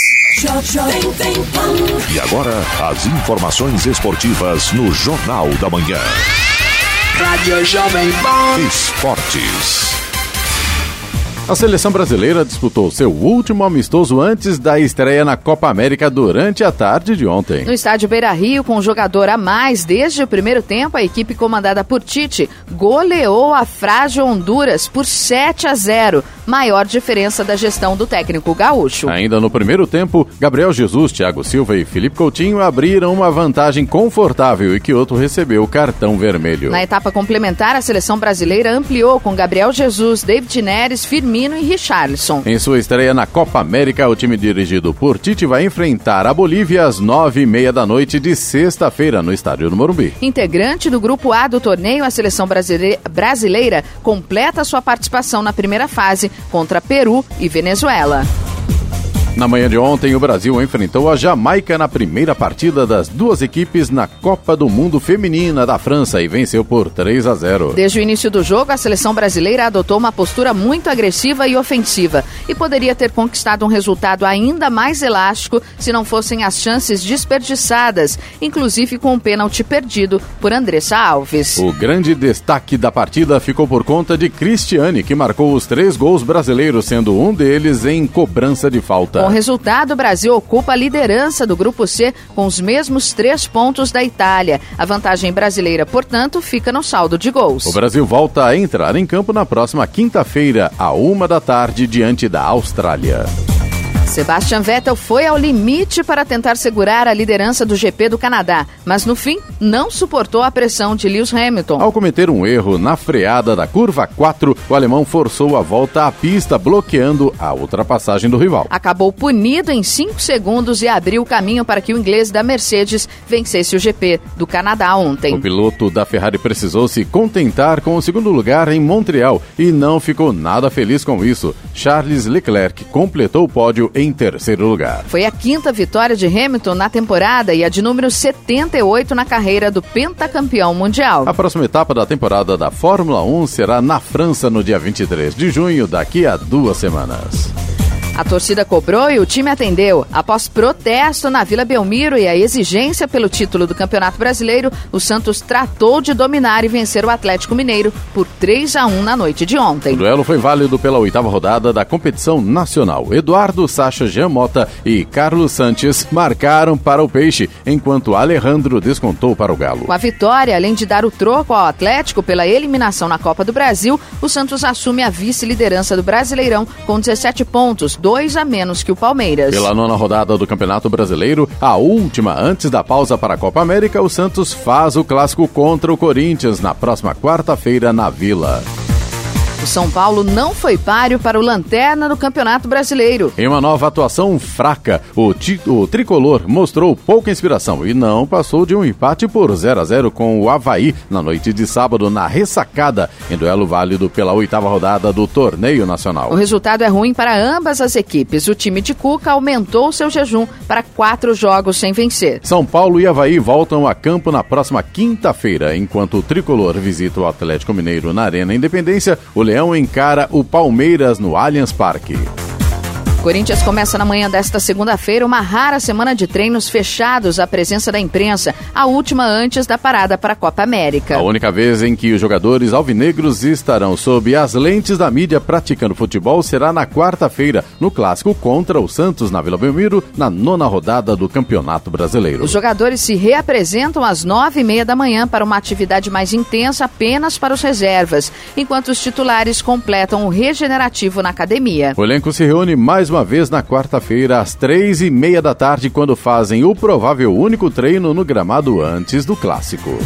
E agora, as informações esportivas no Jornal da Manhã. Rádio Jovem Pan. Esportes. A seleção brasileira disputou seu último amistoso antes da estreia na Copa América durante a tarde de ontem. No estádio Beira Rio, com um jogador a mais desde o primeiro tempo, a equipe comandada por Tite goleou a frágil Honduras por 7 a 0, maior diferença da gestão do técnico gaúcho. Ainda no primeiro tempo, Gabriel Jesus, Thiago Silva e Felipe Coutinho abriram uma vantagem confortável e que outro recebeu o cartão vermelho. Na etapa complementar, a seleção brasileira ampliou com Gabriel Jesus, David Neres, Firmino e Richarlison. Em sua estreia na Copa América, o time dirigido por Tite vai enfrentar a Bolívia às nove e meia da noite de sexta-feira no estádio do Morumbi. Integrante do grupo A do torneio, a seleção brasile- brasileira completa sua participação na primeira fase contra Peru e Venezuela. Na manhã de ontem, o Brasil enfrentou a Jamaica na primeira partida das duas equipes na Copa do Mundo Feminina da França e venceu por 3 a 0. Desde o início do jogo, a seleção brasileira adotou uma postura muito agressiva e ofensiva e poderia ter conquistado um resultado ainda mais elástico se não fossem as chances desperdiçadas, inclusive com um pênalti perdido por Andressa Alves. O grande destaque da partida ficou por conta de Cristiane, que marcou os três gols brasileiros, sendo um deles em cobrança de falta. Com o resultado, o Brasil ocupa a liderança do Grupo C com os mesmos três pontos da Itália. A vantagem brasileira, portanto, fica no saldo de gols. O Brasil volta a entrar em campo na próxima quinta-feira, à uma da tarde, diante da Austrália. Sebastian Vettel foi ao limite para tentar segurar a liderança do GP do Canadá, mas no fim não suportou a pressão de Lewis Hamilton. Ao cometer um erro na freada da curva 4, o alemão forçou a volta à pista, bloqueando a ultrapassagem do rival. Acabou punido em 5 segundos e abriu o caminho para que o inglês da Mercedes vencesse o GP do Canadá ontem. O piloto da Ferrari precisou se contentar com o segundo lugar em Montreal e não ficou nada feliz com isso. Charles Leclerc completou o pódio em terceiro lugar. Foi a quinta vitória de Hamilton na temporada e a de número 78 na carreira do pentacampeão mundial. A próxima etapa da temporada da Fórmula 1 será na França no dia 23 de junho, daqui a duas semanas. A torcida cobrou e o time atendeu. Após protesto na Vila Belmiro e a exigência pelo título do Campeonato Brasileiro, o Santos tratou de dominar e vencer o Atlético Mineiro por 3 a 1 na noite de ontem. O duelo foi válido pela oitava rodada da competição nacional. Eduardo Sacha Giamota e Carlos Sanches marcaram para o Peixe, enquanto Alejandro descontou para o Galo. Com a vitória, além de dar o troco ao Atlético pela eliminação na Copa do Brasil, o Santos assume a vice-liderança do Brasileirão com 17 pontos, dois a menos que o Palmeiras. Pela nona rodada do Campeonato Brasileiro, a última antes da pausa para a Copa América, o Santos faz o clássico contra o Corinthians na próxima quarta-feira na Vila. O São Paulo não foi páreo para o Lanterna no Campeonato Brasileiro. Em uma nova atuação fraca, o, o, tricolor mostrou pouca inspiração e não passou de um empate por 0 a 0 com o Havaí na noite de sábado na ressacada, em duelo válido pela oitava rodada do torneio nacional. O resultado é ruim para ambas as equipes. O time de Cuca aumentou seu jejum para quatro jogos sem vencer. São Paulo e Havaí voltam a campo na próxima quinta-feira, enquanto o tricolor visita o Atlético Mineiro na Arena Independência. O Leão encara o Palmeiras no Allianz Parque. Corinthians começa na manhã desta segunda-feira uma rara semana de treinos fechados à presença da imprensa, a última antes da parada para a Copa América. A única vez em que os jogadores alvinegros estarão sob as lentes da mídia praticando futebol será na quarta-feira, no clássico contra o Santos na Vila Belmiro, na nona rodada do Campeonato Brasileiro. Os jogadores se reapresentam às nove e meia da manhã para uma atividade mais intensa apenas para os reservas, enquanto os titulares completam o regenerativo na academia. O elenco se reúne mais uma vez na quarta-feira, às três e meia da tarde, quando fazem o provável único treino no gramado antes do clássico.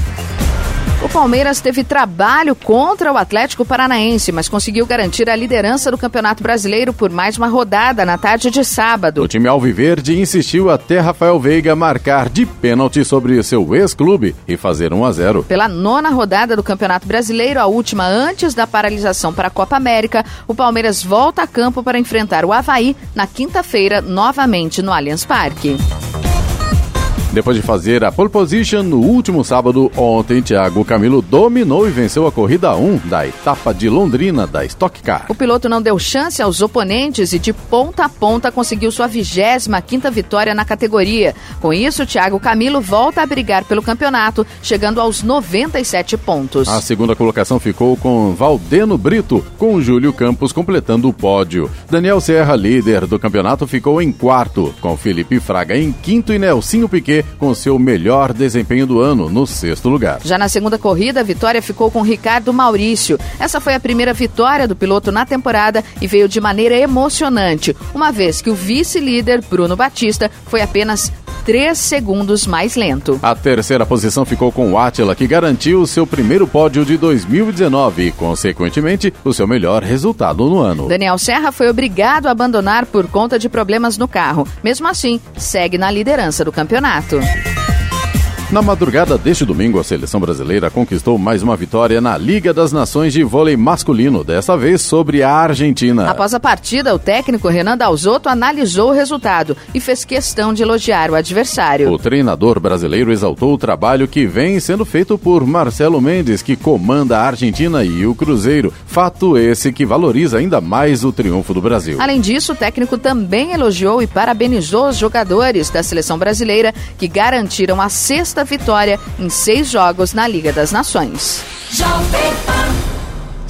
O Palmeiras teve trabalho contra o Atlético Paranaense, mas conseguiu garantir a liderança do Campeonato Brasileiro por mais uma rodada na tarde de sábado. O time alviverde insistiu até Rafael Veiga marcar de pênalti sobre seu ex-clube e fazer 1 a 0. Pela nona rodada do Campeonato Brasileiro, a última antes da paralisação para a Copa América, o Palmeiras volta a campo para enfrentar o Havaí na quinta-feira, novamente no Allianz Parque. Depois de fazer a pole position no último sábado, ontem Thiago Camilo dominou e venceu a corrida 1 da etapa de Londrina da Stock Car. O piloto não deu chance aos oponentes e de ponta a ponta conseguiu sua 25ª vitória na categoria. Com isso, Thiago Camilo volta a brigar pelo campeonato, chegando aos 97 pontos. A segunda colocação ficou com Valdeno Brito, com Júlio Campos completando o pódio. Daniel Serra, líder do campeonato, ficou em quarto, com Felipe Fraga em quinto e Nelsinho Piquet com seu melhor desempenho do ano, no sexto lugar. Já na segunda corrida, a vitória ficou com Ricardo Maurício. Essa foi a primeira vitória do piloto na temporada e veio de maneira emocionante, uma vez que o vice-líder, Bruno Batista, foi apenas 3 segundos mais lento. A terceira posição ficou com o Atila, que garantiu seu primeiro pódio de 2019 e, consequentemente, o seu melhor resultado no ano. Daniel Serra foi obrigado a abandonar por conta de problemas no carro. Mesmo assim, segue na liderança do campeonato. Na madrugada deste domingo, a seleção brasileira conquistou mais uma vitória na Liga das Nações de Vôlei Masculino, dessa vez sobre a Argentina. Após a partida, o técnico Renan Dalzotto analisou o resultado e fez questão de elogiar o adversário. O treinador brasileiro exaltou o trabalho que vem sendo feito por Marcelo Mendes, que comanda a Argentina e o Cruzeiro, fato esse que valoriza ainda mais o triunfo do Brasil. Além disso, o técnico também elogiou e parabenizou os jogadores da seleção brasileira que garantiram a sexta vitória em seis jogos na Liga das Nações.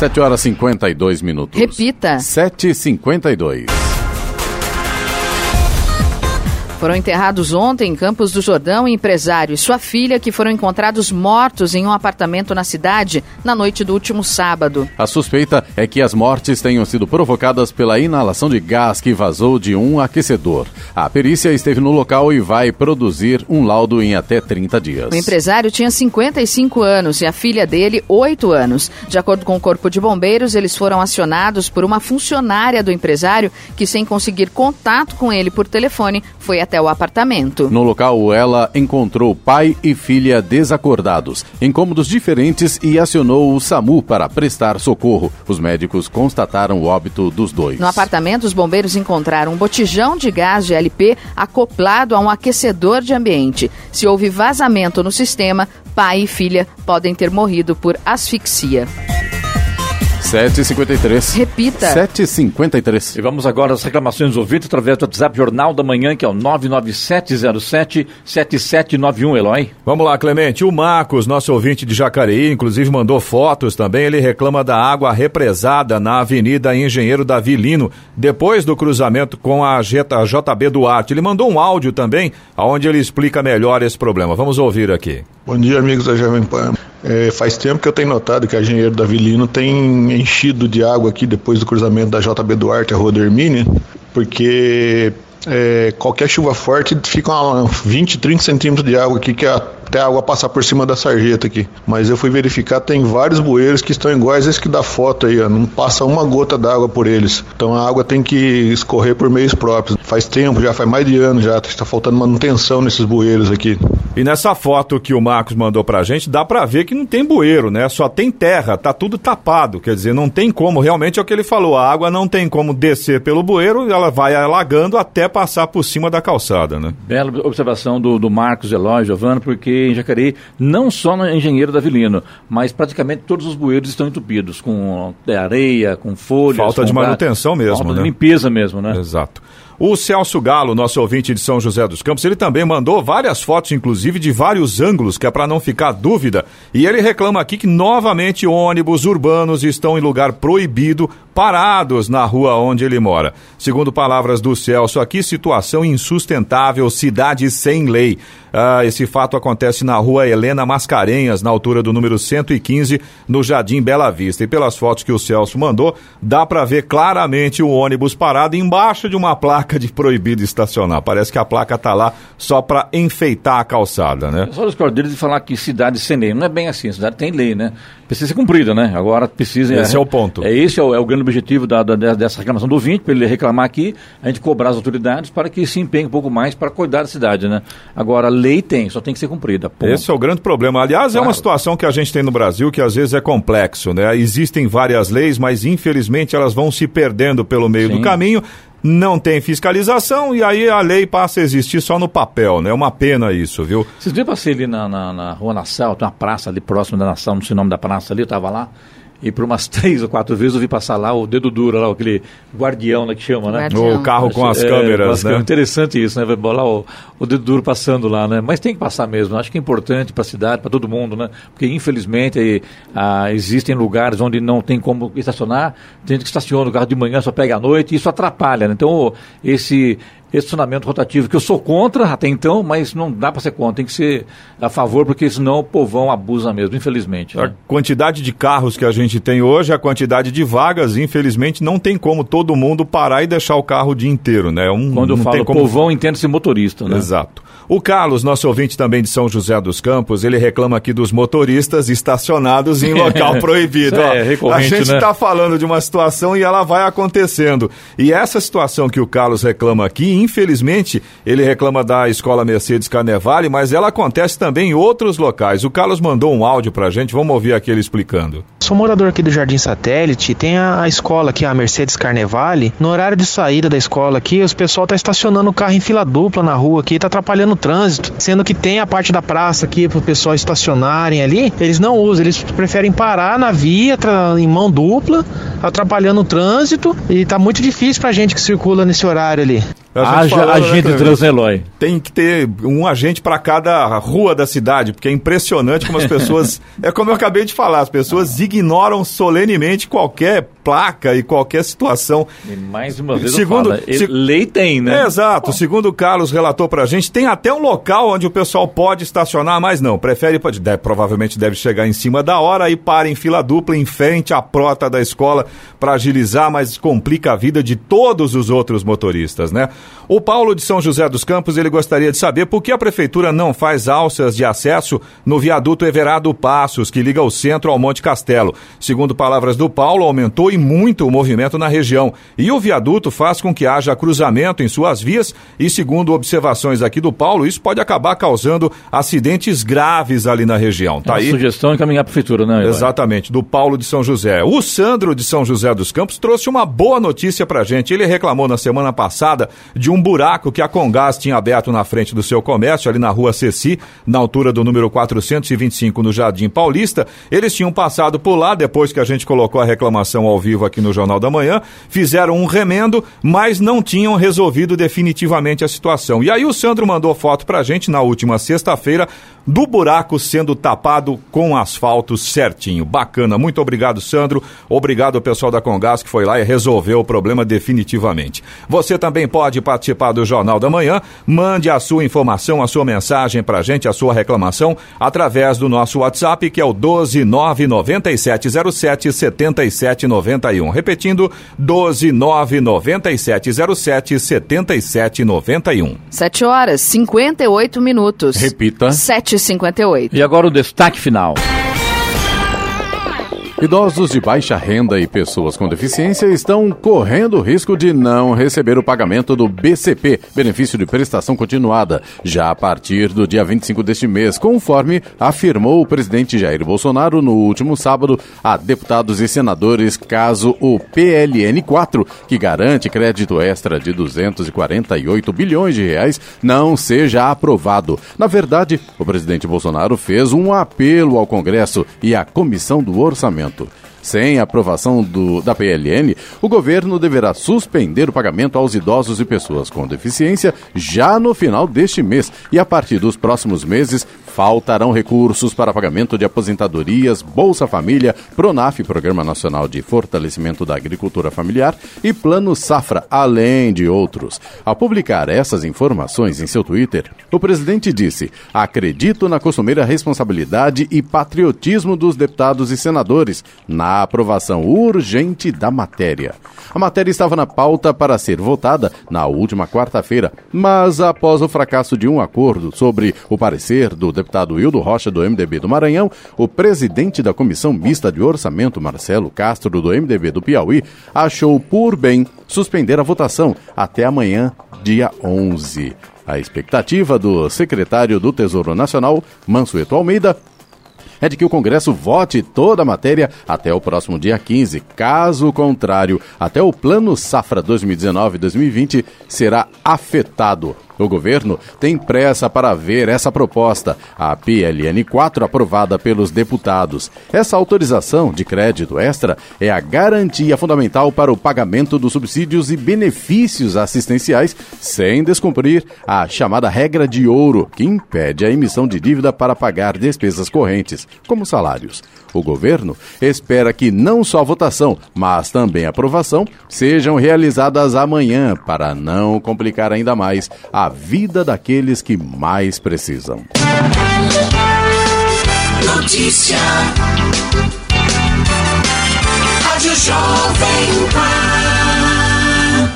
7 horas 52 minutos. Repita. 7h52. Foram enterrados ontem em Campos do Jordão o empresário e sua filha, que foram encontrados mortos em um apartamento na cidade na noite do último sábado. A suspeita é que as mortes tenham sido provocadas pela inalação de gás que vazou de um aquecedor. A perícia esteve no local e vai produzir um laudo em até 30 dias. O empresário tinha 55 anos e a filha dele, 8 anos. De acordo com o Corpo de Bombeiros, eles foram acionados por uma funcionária do empresário que, sem conseguir contato com ele por telefone, foi até o apartamento. No local, ela encontrou pai e filha desacordados, em cômodos diferentes e acionou o SAMU para prestar socorro. Os médicos constataram o óbito dos dois. No apartamento, os bombeiros encontraram um botijão de gás de LP acoplado a um aquecedor de ambiente. Se houve vazamento no sistema, pai e filha podem ter morrido por asfixia. 7h53. Repita. 7h53. E vamos agora às reclamações dos ouvintes através do WhatsApp Jornal da Manhã, que é o 99707-7791, Eloy. Vamos lá, Clemente. O Marcos, nosso ouvinte de Jacareí, inclusive mandou fotos também. Ele reclama da água represada na Avenida Engenheiro Davi Lino, depois do cruzamento com a JB Duarte. Ele mandou um áudio também, onde ele explica melhor esse problema. Vamos ouvir aqui. Bom dia, amigos da Jovem Pan. É, faz tempo que eu tenho notado que a Engenheiro Davi Lino tem enchido de água aqui depois do cruzamento da JB Duarte a Rua do porque é, qualquer chuva forte fica uma 20, 30 centímetros de água aqui que a até a água passar por cima da sarjeta aqui. Mas eu fui verificar, tem vários bueiros que estão iguais a esse que dá foto aí, ó. não passa uma gota d'água por eles. Então a água tem que escorrer por meios próprios. Faz tempo, já faz mais de ano já, está faltando manutenção nesses bueiros aqui. E nessa foto que o Marcos mandou pra gente, dá pra ver que não tem bueiro, né? Só tem terra, tá tudo tapado. Quer dizer, não tem como, realmente é o que ele falou, a água não tem como descer pelo bueiro, ela vai alagando até passar por cima da calçada, né? Bela observação do, do Marcos Eloy, Giovana, porque em Jacareí, não só no Engenheiro da Vilino, mas praticamente todos os bueiros estão entupidos, com é, areia, com folhas. Falta com de manutenção mesmo, falta né? de limpeza mesmo, né? Exato. O Celso Galo, nosso ouvinte de São José dos Campos, ele também mandou várias fotos, inclusive de vários ângulos, que é para não ficar dúvida. E ele reclama aqui que novamente ônibus urbanos estão em lugar proibido, parados na rua onde ele mora. Segundo palavras do Celso, aqui situação insustentável, cidade sem lei. Ah, esse fato acontece na rua Helena Mascarenhas, na altura do número 115, no Jardim Bela Vista. E pelas fotos que o Celso mandou, dá para ver claramente o ônibus parado embaixo de uma placa de proibido estacionar. Parece que a placa tá lá só para enfeitar a calçada, né? Só os cordeiros de falar que cidade sem lei. Não é bem assim, cidade tem lei, né? Precisa ser cumprida, né? Agora precisa. Esse é, é o ponto. É esse é o, é o grande objetivo da, da, dessa reclamação do ouvinte, para ele reclamar aqui, a gente cobrar as autoridades para que se empenhe um pouco mais para cuidar da cidade, né? Agora, lei tem, só tem que ser cumprida. Ponto. Esse é o grande problema. Aliás, claro. é uma situação que a gente tem no Brasil que às vezes é complexo, né? Existem várias leis, mas infelizmente elas vão se perdendo pelo meio Sim. do caminho não tem fiscalização e aí a lei passa a existir só no papel, né? É uma pena isso, viu? Vocês viram, passei ali na, na, na Rua Nassau, tem uma praça ali próximo da Nação, não sei o nome da praça ali, eu estava lá. E por umas três ou quatro vezes eu vi passar lá o dedo duro, lá, aquele guardião né, que chama, né? O carro com as é, câmeras, né? É interessante isso, né? Vai bolar o, o dedo duro passando lá, né? Mas tem que passar mesmo. Acho que é importante para a cidade, para todo mundo, né? Porque infelizmente ah, existem lugares onde não tem como estacionar, tem gente que estaciona o carro de manhã, só pega à noite, e isso atrapalha, né? Então, esse estacionamento rotativo, que eu sou contra até então, mas não dá para ser contra, tem que ser a favor, porque senão o povão abusa mesmo, infelizmente. Né? A quantidade de carros que a gente tem hoje, a quantidade de vagas, infelizmente, não tem como todo mundo parar e deixar o carro o dia inteiro, né? Um, Quando eu falo como... povão, entende-se motorista, né? Exato. O Carlos, nosso ouvinte também de São José dos Campos, ele reclama aqui dos motoristas estacionados em local proibido. é, Ó, a gente está né? Tá falando de uma situação e ela vai acontecendo. E essa situação que o Carlos reclama aqui, infelizmente, ele reclama da Escola Mercedes Carnevale, mas ela acontece também em outros locais. O Carlos mandou um áudio pra gente, vamos ouvir aqui ele explicando. Sou morador aqui do Jardim Satélite, tem a, a escola aqui, a Mercedes Carnevale. No horário de saída da escola aqui, os pessoal tá estacionando o carro em fila dupla na rua aqui, tá atrapalhando o trânsito. Sendo que tem a parte da praça aqui pro pessoal estacionarem ali, eles não usam, eles preferem parar na via em mão dupla, atrapalhando o trânsito e tá muito difícil pra gente que circula nesse horário ali. Haja falou, agente né, Transeloy. Tem que ter um agente para cada rua da cidade, porque é impressionante como as pessoas. é como eu acabei de falar, as pessoas ignoram solenemente qualquer placa e qualquer situação. E mais uma vez segundo, falo, se, lei tem, né? É, exato. Segundo o Carlos relatou pra gente, tem até um local onde o pessoal pode estacionar, mas não, prefere, pode, deve, provavelmente deve chegar em cima da hora e para em fila dupla em frente à prota da escola para agilizar, mas complica a vida de todos os outros motoristas, né? O Paulo de São José dos Campos, ele gostaria de saber por que a prefeitura não faz alças de acesso no viaduto Everado Passos, que liga o centro ao Monte Castelo. Segundo palavras do Paulo, aumentou e muito o movimento na região. E o viaduto faz com que haja cruzamento em suas vias e, segundo observações aqui do Paulo, isso pode acabar causando acidentes graves ali na região. Tá é aí? Sugestão encaminhar a prefeitura, né? Exatamente, do Paulo de São José. O Sandro de São José dos Campos trouxe uma boa notícia pra gente. Ele reclamou na semana passada de um buraco que a Congás tinha aberto na frente do seu comércio, ali na rua Ceci, na altura do número 425 no Jardim Paulista. Eles tinham passado por lá depois que a gente colocou a reclamação ao vivo aqui no Jornal da Manhã, fizeram um remendo, mas não tinham resolvido definitivamente a situação. E aí o Sandro mandou foto pra gente na última sexta-feira do buraco sendo tapado com asfalto certinho. Bacana. Muito obrigado, Sandro. Obrigado ao pessoal da Congás que foi lá e resolveu o problema definitivamente. Você também pode participar do Jornal da Manhã. Mande a sua informação, a sua mensagem pra gente, a sua reclamação, através do nosso WhatsApp, que é o 1299707 7791. Repetindo, 1299707 7791. 7 horas 58 minutos. Repita. 7 58. E agora o destaque final. Idosos de baixa renda e pessoas com deficiência estão correndo o risco de não receber o pagamento do BCP, benefício de prestação continuada, já a partir do dia 25 deste mês, conforme afirmou o presidente Jair Bolsonaro no último sábado a deputados e senadores, caso o PLN 4, que garante crédito extra de 248 bilhões de reais, não seja aprovado. Na verdade, o presidente Bolsonaro fez um apelo ao Congresso e à Comissão do Orçamento sem aprovação do, da PLN, o governo deverá suspender o pagamento aos idosos e pessoas com deficiência já no final deste mês e a partir dos próximos meses faltarão recursos para pagamento de aposentadorias, Bolsa Família, Pronaf, Programa Nacional de Fortalecimento da Agricultura Familiar e Plano Safra, além de outros. Ao publicar essas informações em seu Twitter, o presidente disse: "Acredito na costumeira responsabilidade e patriotismo dos deputados e senadores na aprovação urgente da matéria. A matéria estava na pauta para ser votada na última quarta-feira, mas após o fracasso de um acordo sobre o parecer do deputado Hildo Rocha, do MDB do Maranhão, o presidente da Comissão Mista de Orçamento, Marcelo Castro, do MDB do Piauí, achou por bem suspender a votação até amanhã, dia 11. A expectativa do secretário do Tesouro Nacional, Mansueto Almeida, é de que o Congresso vote toda a matéria até o próximo dia 15. Caso contrário, até o Plano Safra 2019-2020 será afetado. O governo tem pressa para ver essa proposta, a PLN 4 aprovada pelos deputados. Essa autorização de crédito extra é a garantia fundamental para o pagamento dos subsídios e benefícios assistenciais, sem descumprir a chamada regra de ouro, que impede a emissão de dívida para pagar despesas correntes, como salários. O governo espera que não só votação, mas também aprovação sejam realizadas amanhã para não complicar ainda mais a vida daqueles que mais precisam. Notícia. Rádio Jovem Pan.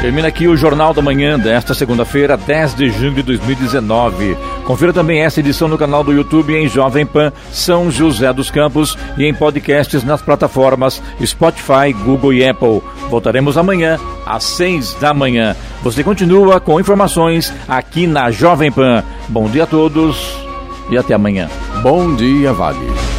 Termina aqui o Jornal da Manhã desta segunda-feira, 10 de junho de 2019. Confira também essa edição no canal do YouTube em Jovem Pan São José dos Campos e em podcasts nas plataformas Spotify, Google e Apple. Voltaremos amanhã às 6 da manhã. Você continua com informações aqui na Jovem Pan. Bom dia a todos e até amanhã. Bom dia, Vale.